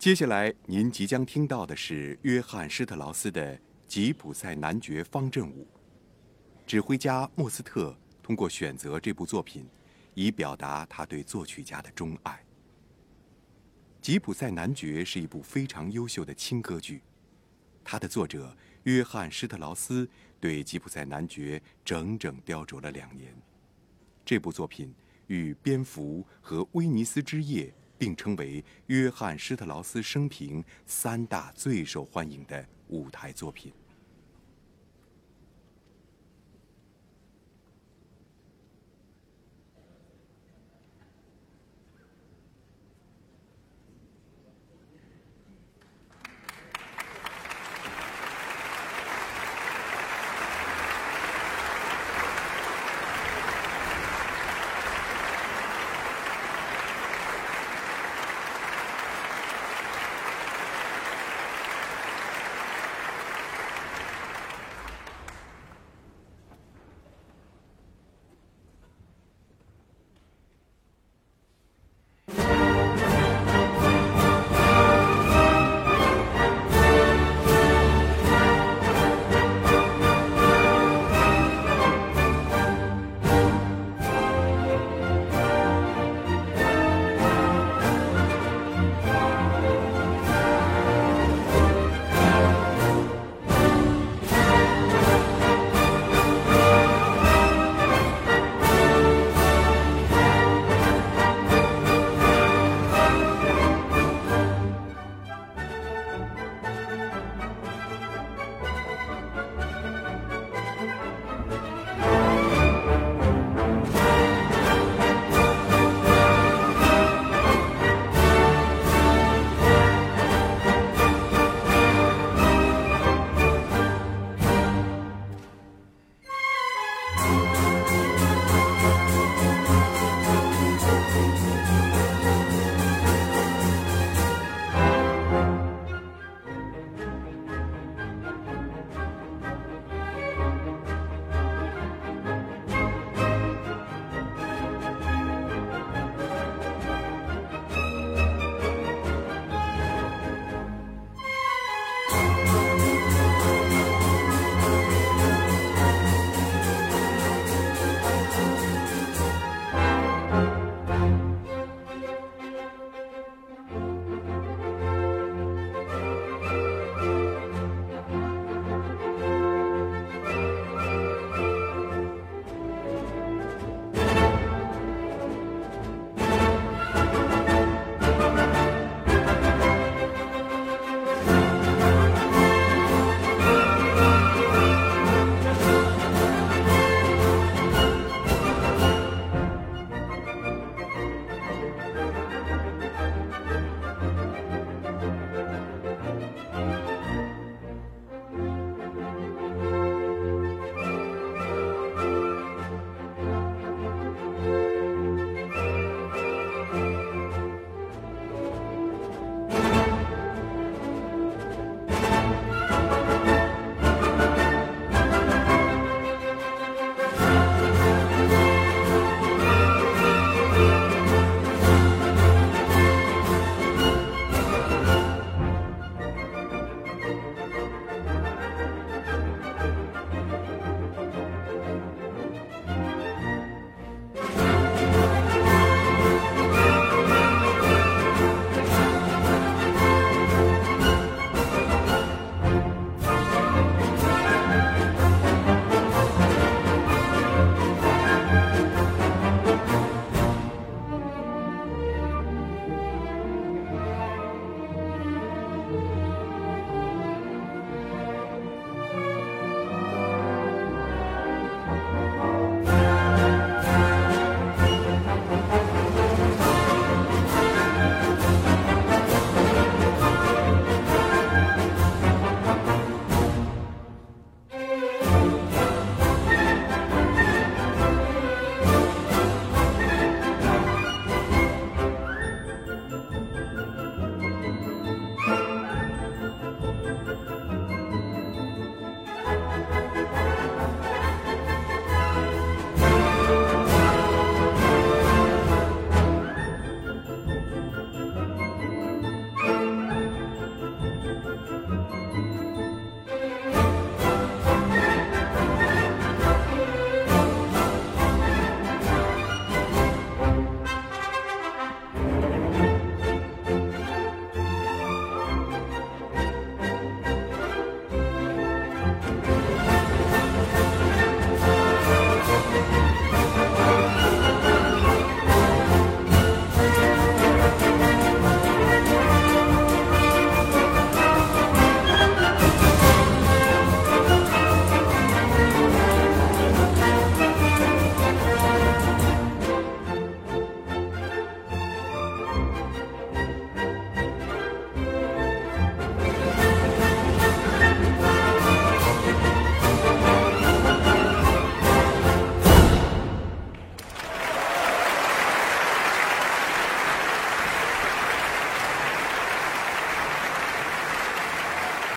接下来您即将听到的是约翰施特劳斯的《吉普赛男爵方阵舞》。指挥家莫斯特通过选择这部作品，以表达他对作曲家的钟爱。《吉普赛男爵》是一部非常优秀的轻歌剧，它的作者约翰施特劳斯对《吉普赛男爵》整整雕琢了两年。这部作品与《蝙蝠》和《威尼斯之夜》。并称为约翰施特劳斯生平三大最受欢迎的舞台作品。